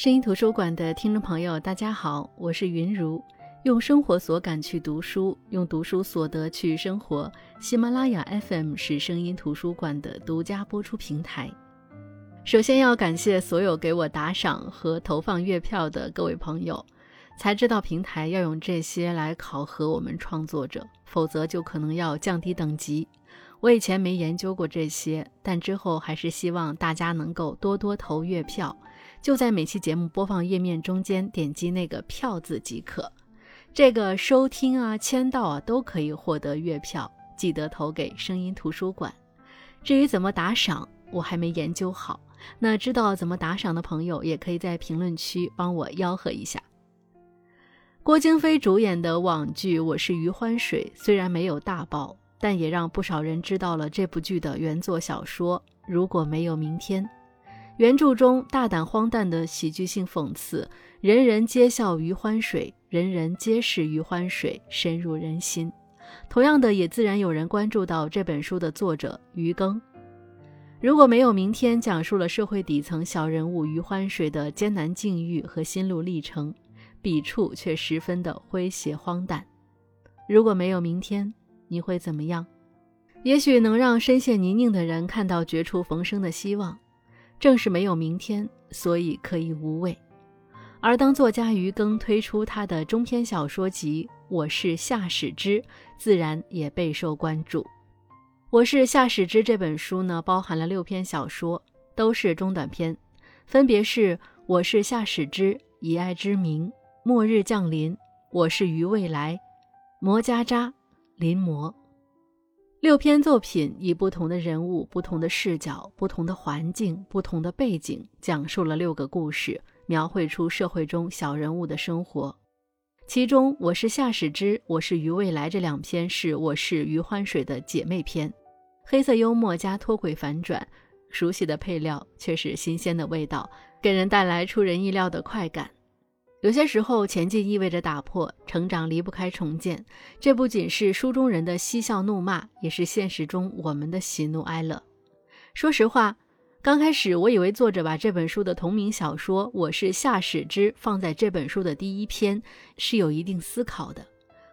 声音图书馆的听众朋友，大家好，我是云如。用生活所感去读书，用读书所得去生活。喜马拉雅 FM 是声音图书馆的独家播出平台。首先要感谢所有给我打赏和投放月票的各位朋友。才知道平台要用这些来考核我们创作者，否则就可能要降低等级。我以前没研究过这些，但之后还是希望大家能够多多投月票。就在每期节目播放页面中间点击那个“票”字即可。这个收听啊、签到啊都可以获得月票，记得投给声音图书馆。至于怎么打赏，我还没研究好。那知道怎么打赏的朋友，也可以在评论区帮我吆喝一下。郭京飞主演的网剧《我是余欢水》虽然没有大爆，但也让不少人知道了这部剧的原作小说《如果没有明天》。原著中大胆荒诞的喜剧性讽刺，人人皆笑余欢水，人人皆是余欢水，深入人心。同样的，也自然有人关注到这本书的作者余庚。如果没有明天，讲述了社会底层小人物余欢水的艰难境遇和心路历程，笔触却十分的诙谐荒诞。如果没有明天，你会怎么样？也许能让深陷泥泞的人看到绝处逢生的希望。正是没有明天，所以可以无畏。而当作家余庚推出他的中篇小说集《我是夏始之》，自然也备受关注。《我是夏始之》这本书呢，包含了六篇小说，都是中短篇，分别是《我是夏始之》《以爱之名》《末日降临》《我是于未来》《魔家渣》《临摹》。六篇作品以不同的人物、不同的视角、不同的环境、不同的背景，讲述了六个故事，描绘出社会中小人物的生活。其中，《我是夏始之》《我是余未来》这两篇是我是余欢水的姐妹篇，黑色幽默加脱轨反转，熟悉的配料却是新鲜的味道，给人带来出人意料的快感。有些时候，前进意味着打破，成长离不开重建。这不仅是书中人的嬉笑怒骂，也是现实中我们的喜怒哀乐。说实话，刚开始我以为作者把这本书的同名小说《我是夏始之》放在这本书的第一篇是有一定思考的，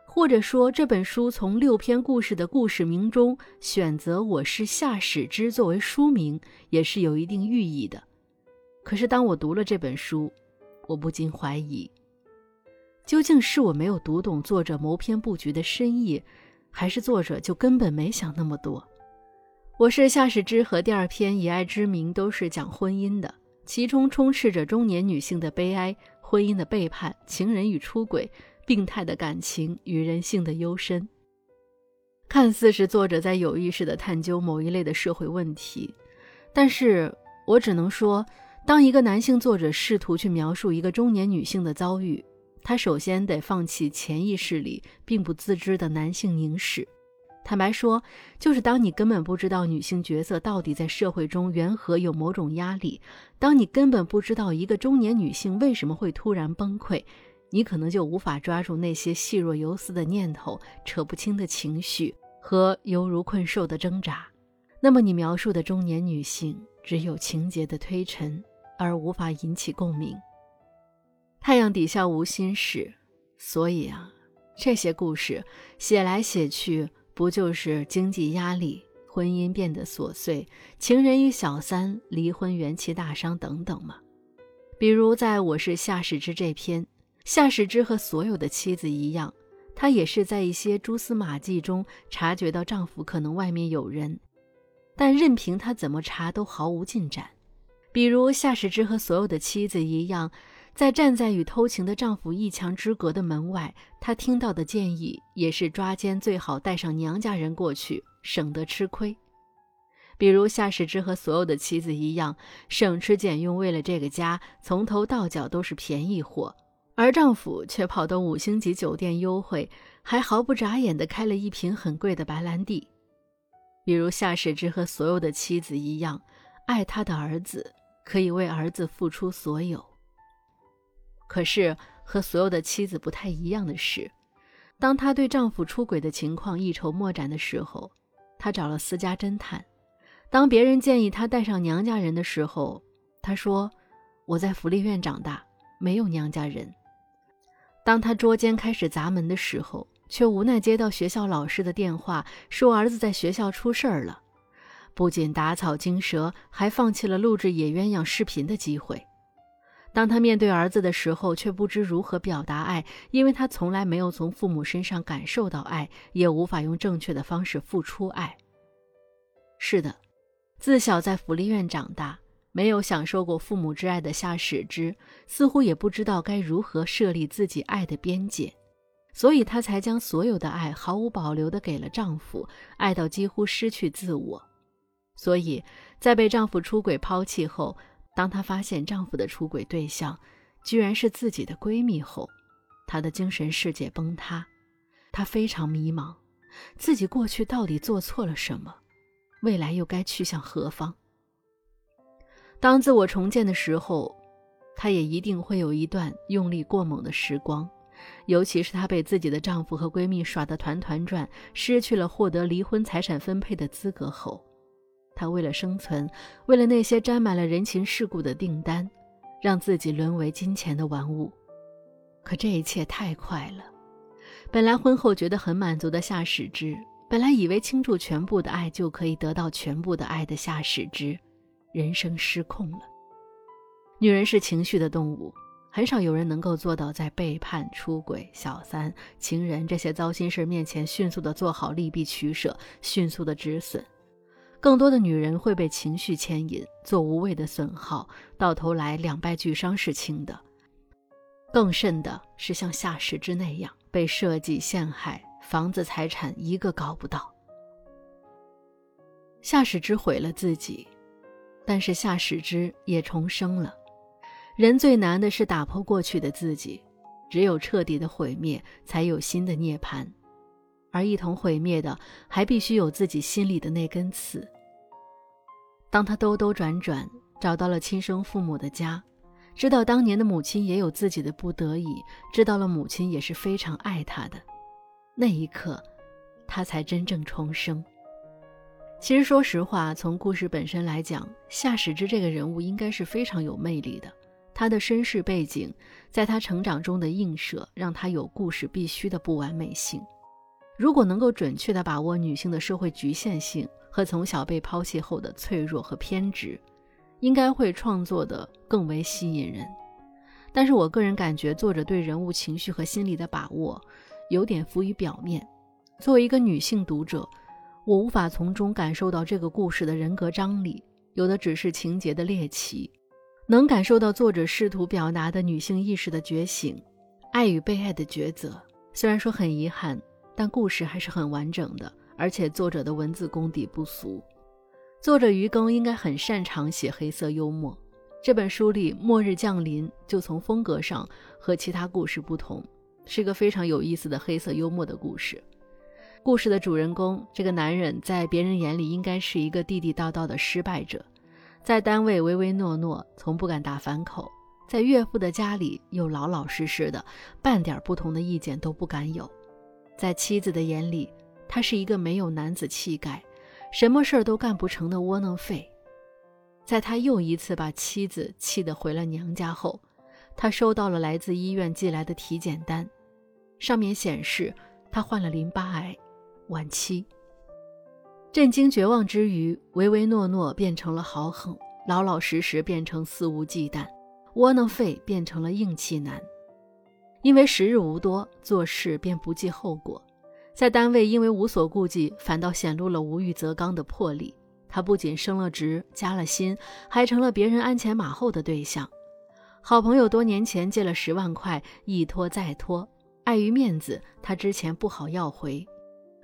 或者说这本书从六篇故事的故事名中选择《我是夏始之》作为书名，也是有一定寓意的。可是当我读了这本书，我不禁怀疑，究竟是我没有读懂作者谋篇布局的深意，还是作者就根本没想那么多？我是夏始之和第二篇《以爱之名》都是讲婚姻的，其中充斥着中年女性的悲哀、婚姻的背叛、情人与出轨、病态的感情与人性的幽深。看似是作者在有意识地探究某一类的社会问题，但是我只能说。当一个男性作者试图去描述一个中年女性的遭遇，他首先得放弃潜意识里并不自知的男性凝视。坦白说，就是当你根本不知道女性角色到底在社会中缘何有某种压力，当你根本不知道一个中年女性为什么会突然崩溃，你可能就无法抓住那些细若游丝的念头、扯不清的情绪和犹如困兽的挣扎。那么，你描述的中年女性只有情节的推陈。而无法引起共鸣。太阳底下无心事，所以啊，这些故事写来写去，不就是经济压力、婚姻变得琐碎、情人与小三离婚、元气大伤等等吗？比如在我是夏始之这篇，夏始之和所有的妻子一样，她也是在一些蛛丝马迹中察觉到丈夫可能外面有人，但任凭她怎么查都毫无进展。比如夏始之和所有的妻子一样，在站在与偷情的丈夫一墙之隔的门外，她听到的建议也是抓奸最好带上娘家人过去，省得吃亏。比如夏始之和所有的妻子一样，省吃俭用，为了这个家，从头到脚都是便宜货，而丈夫却跑到五星级酒店幽会，还毫不眨眼地开了一瓶很贵的白兰地。比如夏始之和所有的妻子一样，爱他的儿子。可以为儿子付出所有。可是和所有的妻子不太一样的是，当她对丈夫出轨的情况一筹莫展的时候，她找了私家侦探；当别人建议她带上娘家人的时候，她说：“我在福利院长大，没有娘家人。”当他捉奸开始砸门的时候，却无奈接到学校老师的电话，说儿子在学校出事儿了，不仅打草惊蛇，还放弃了录制野鸳鸯视频的机会。当他面对儿子的时候，却不知如何表达爱，因为他从来没有从父母身上感受到爱，也无法用正确的方式付出爱。是的，自小在福利院长大，没有享受过父母之爱的夏始之，似乎也不知道该如何设立自己爱的边界，所以她才将所有的爱毫无保留地给了丈夫，爱到几乎失去自我。所以在被丈夫出轨抛弃后。当她发现丈夫的出轨对象居然是自己的闺蜜后，她的精神世界崩塌，她非常迷茫，自己过去到底做错了什么，未来又该去向何方？当自我重建的时候，她也一定会有一段用力过猛的时光，尤其是她被自己的丈夫和闺蜜耍得团团转，失去了获得离婚财产分配的资格后。他为了生存，为了那些沾满了人情世故的订单，让自己沦为金钱的玩物。可这一切太快了。本来婚后觉得很满足的夏始之，本来以为倾注全部的爱就可以得到全部的爱的夏始之，人生失控了。女人是情绪的动物，很少有人能够做到在背叛、出轨、小三、情人这些糟心事面前迅速的做好利弊取舍，迅速的止损。更多的女人会被情绪牵引，做无谓的损耗，到头来两败俱伤是轻的。更甚的是像夏时之那样被设计陷害，房子财产一个搞不到。夏时之毁了自己，但是夏时之也重生了。人最难的是打破过去的自己，只有彻底的毁灭，才有新的涅槃。而一同毁灭的，还必须有自己心里的那根刺。当他兜兜转转找到了亲生父母的家，知道当年的母亲也有自己的不得已，知道了母亲也是非常爱他的，那一刻，他才真正重生。其实，说实话，从故事本身来讲，夏始之这个人物应该是非常有魅力的。他的身世背景，在他成长中的映射，让他有故事必须的不完美性。如果能够准确地把握女性的社会局限性和从小被抛弃后的脆弱和偏执，应该会创作的更为吸引人。但是我个人感觉，作者对人物情绪和心理的把握有点浮于表面。作为一个女性读者，我无法从中感受到这个故事的人格张力，有的只是情节的猎奇。能感受到作者试图表达的女性意识的觉醒，爱与被爱的抉择。虽然说很遗憾。但故事还是很完整的，而且作者的文字功底不俗。作者余庚应该很擅长写黑色幽默。这本书里，末日降临就从风格上和其他故事不同，是个非常有意思的黑色幽默的故事。故事的主人公这个男人，在别人眼里应该是一个地地道道的失败者，在单位唯唯诺诺，从不敢打反口；在岳父的家里又老老实实的，半点不同的意见都不敢有。在妻子的眼里，他是一个没有男子气概、什么事儿都干不成的窝囊废。在他又一次把妻子气得回了娘家后，他收到了来自医院寄来的体检单，上面显示他患了淋巴癌，晚期。震惊绝望之余，唯唯诺诺变成了豪横，老老实实变成肆无忌惮，窝囊废变成了硬气男。因为时日无多，做事便不计后果，在单位因为无所顾忌，反倒显露了无欲则刚的魄力。他不仅升了职、加了薪，还成了别人鞍前马后的对象。好朋友多年前借了十万块，一拖再拖，碍于面子，他之前不好要回，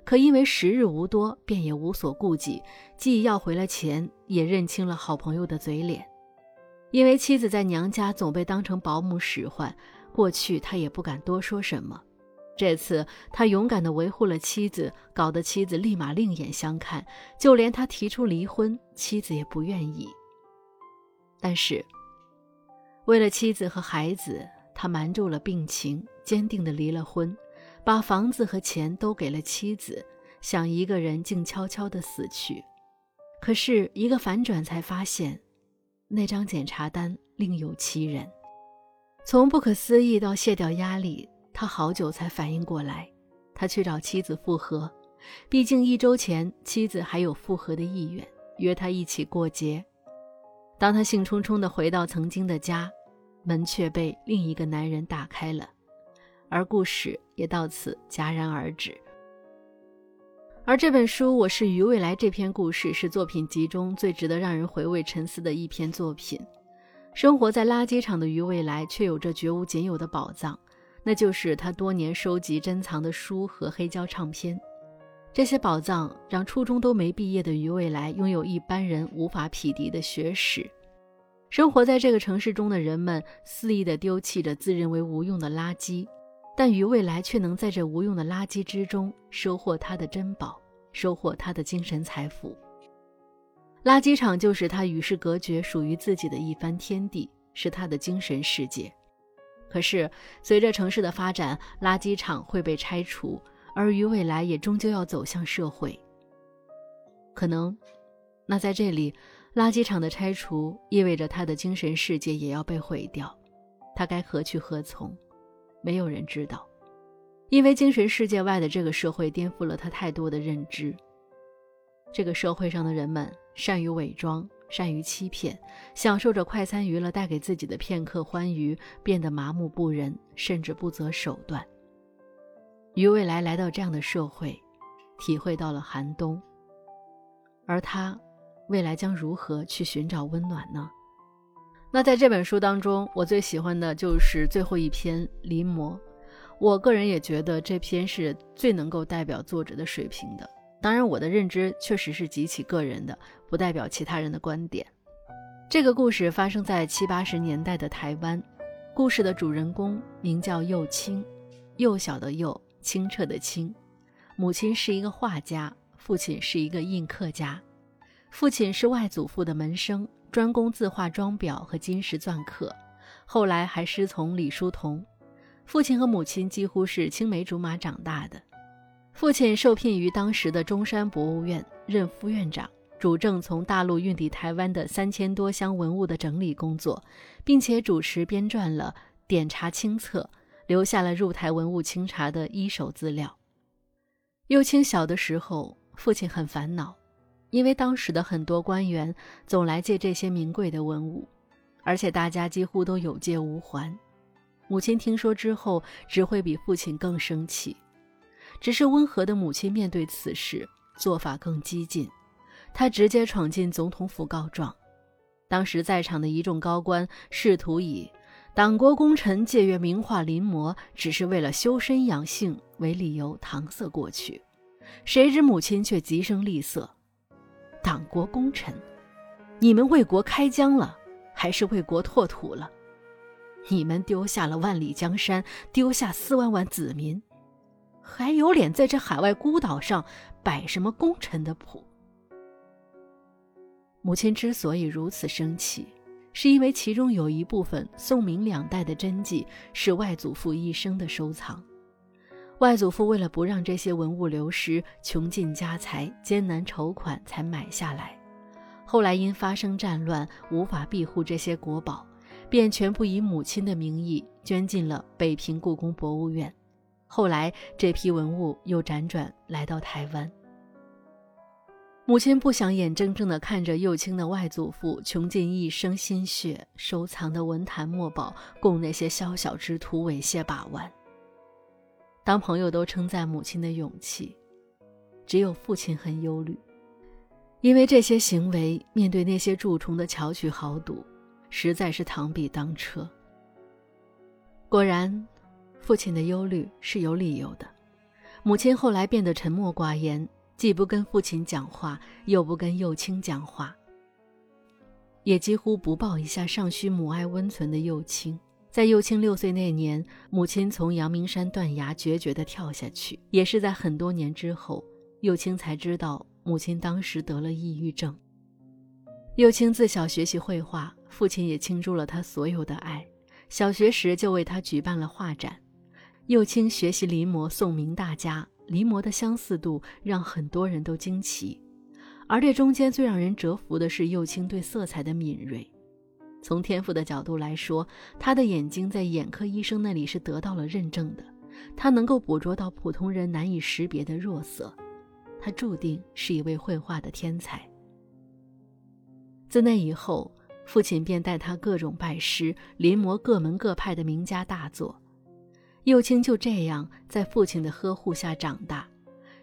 可因为时日无多，便也无所顾忌，既要回了钱，也认清了好朋友的嘴脸。因为妻子在娘家总被当成保姆使唤。过去他也不敢多说什么，这次他勇敢地维护了妻子，搞得妻子立马另眼相看，就连他提出离婚，妻子也不愿意。但是，为了妻子和孩子，他瞒住了病情，坚定地离了婚，把房子和钱都给了妻子，想一个人静悄悄地死去。可是，一个反转才发现，那张检查单另有其人。从不可思议到卸掉压力，他好久才反应过来。他去找妻子复合，毕竟一周前妻子还有复合的意愿，约他一起过节。当他兴冲冲地回到曾经的家，门却被另一个男人打开了，而故事也到此戛然而止。而这本书《我是于未来》这篇故事是作品集中最值得让人回味沉思的一篇作品。生活在垃圾场的于未来，却有着绝无仅有的宝藏，那就是他多年收集珍藏的书和黑胶唱片。这些宝藏让初中都没毕业的于未来拥有一般人无法匹敌的学识。生活在这个城市中的人们肆意地丢弃着自认为无用的垃圾，但于未来却能在这无用的垃圾之中收获他的珍宝，收获他的精神财富。垃圾场就是他与世隔绝、属于自己的一番天地，是他的精神世界。可是，随着城市的发展，垃圾场会被拆除。而于未来也终究要走向社会，可能，那在这里，垃圾场的拆除意味着他的精神世界也要被毁掉，他该何去何从？没有人知道，因为精神世界外的这个社会颠覆了他太多的认知。这个社会上的人们善于伪装，善于欺骗，享受着快餐娱乐带给自己的片刻欢愉，变得麻木不仁，甚至不择手段。于未来来到这样的社会，体会到了寒冬。而他，未来将如何去寻找温暖呢？那在这本书当中，我最喜欢的就是最后一篇《临摹》。我个人也觉得这篇是最能够代表作者的水平的。当然，我的认知确实是极其个人的，不代表其他人的观点。这个故事发生在七八十年代的台湾，故事的主人公名叫幼青，幼小的幼。清澈的清，母亲是一个画家，父亲是一个印刻家。父亲是外祖父的门生，专攻字画装裱和金石篆刻，后来还师从李叔同。父亲和母亲几乎是青梅竹马长大的。父亲受聘于当时的中山博物院任副院长，主政从大陆运抵台湾的三千多箱文物的整理工作，并且主持编撰了《点查清册》。留下了入台文物清查的一手资料。幼青小的时候，父亲很烦恼，因为当时的很多官员总来借这些名贵的文物，而且大家几乎都有借无还。母亲听说之后，只会比父亲更生气。只是温和的母亲面对此事做法更激进，她直接闯进总统府告状。当时在场的一众高官试图以。党国功臣借阅名画临摹，只是为了修身养性为理由搪塞过去，谁知母亲却极声厉色：“党国功臣，你们为国开疆了，还是为国拓土了？你们丢下了万里江山，丢下四万万子民，还有脸在这海外孤岛上摆什么功臣的谱？”母亲之所以如此生气。是因为其中有一部分宋明两代的真迹是外祖父一生的收藏，外祖父为了不让这些文物流失，穷尽家财，艰难筹款才买下来。后来因发生战乱，无法庇护这些国宝，便全部以母亲的名义捐进了北平故宫博物院。后来这批文物又辗转来到台湾。母亲不想眼睁睁地看着幼青的外祖父穷尽一生心血收藏的文坛墨宝，供那些宵小之徒猥亵把玩。当朋友都称赞母亲的勇气，只有父亲很忧虑，因为这些行为面对那些蛀虫的巧取豪赌，实在是螳臂当车。果然，父亲的忧虑是有理由的。母亲后来变得沉默寡言。既不跟父亲讲话，又不跟幼青讲话，也几乎不抱一下尚需母爱温存的幼青。在幼青六岁那年，母亲从阳明山断崖决绝地跳下去。也是在很多年之后，幼青才知道母亲当时得了抑郁症。幼青自小学习绘画，父亲也倾注了他所有的爱。小学时就为他举办了画展。幼青学习临摹宋明大家。临摹的相似度让很多人都惊奇，而这中间最让人折服的是幼青对色彩的敏锐。从天赋的角度来说，他的眼睛在眼科医生那里是得到了认证的。他能够捕捉到普通人难以识别的弱色，他注定是一位绘画的天才。自那以后，父亲便带他各种拜师，临摹各门各派的名家大作。幼青就这样在父亲的呵护下长大，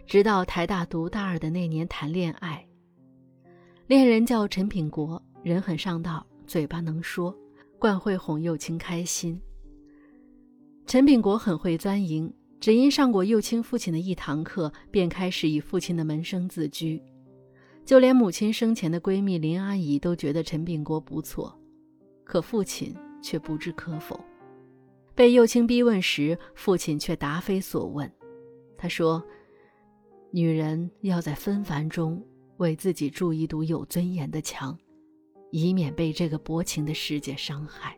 直到台大读大二的那年谈恋爱。恋人叫陈品国，人很上道。嘴巴能说，惯会哄幼青开心。陈炳国很会钻营，只因上过幼青父亲的一堂课，便开始以父亲的门生自居。就连母亲生前的闺蜜林阿姨都觉得陈炳国不错，可父亲却不置可否。被幼青逼问时，父亲却答非所问。他说：“女人要在纷繁中为自己筑一堵有尊严的墙。”以免被这个薄情的世界伤害。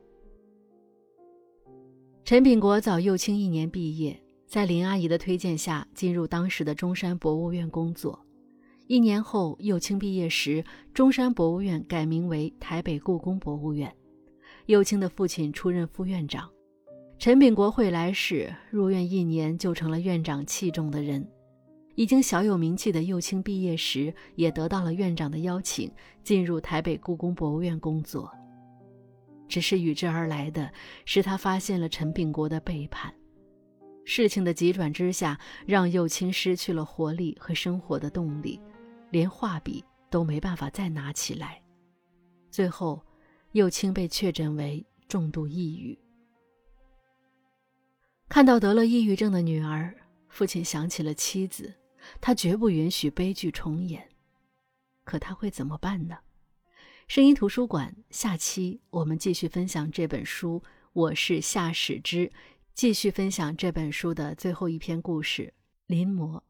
陈炳国早幼青一年毕业，在林阿姨的推荐下进入当时的中山博物院工作。一年后，幼青毕业时，中山博物院改名为台北故宫博物院，幼青的父亲出任副院长。陈炳国会来时，入院一年就成了院长器重的人。已经小有名气的幼青毕业时，也得到了院长的邀请，进入台北故宫博物院工作。只是与之而来的是，他发现了陈炳国的背叛。事情的急转之下，让幼青失去了活力和生活的动力，连画笔都没办法再拿起来。最后，幼青被确诊为重度抑郁。看到得了抑郁症的女儿，父亲想起了妻子。他绝不允许悲剧重演，可他会怎么办呢？声音图书馆下期我们继续分享这本书。我是夏史之，继续分享这本书的最后一篇故事——临摹。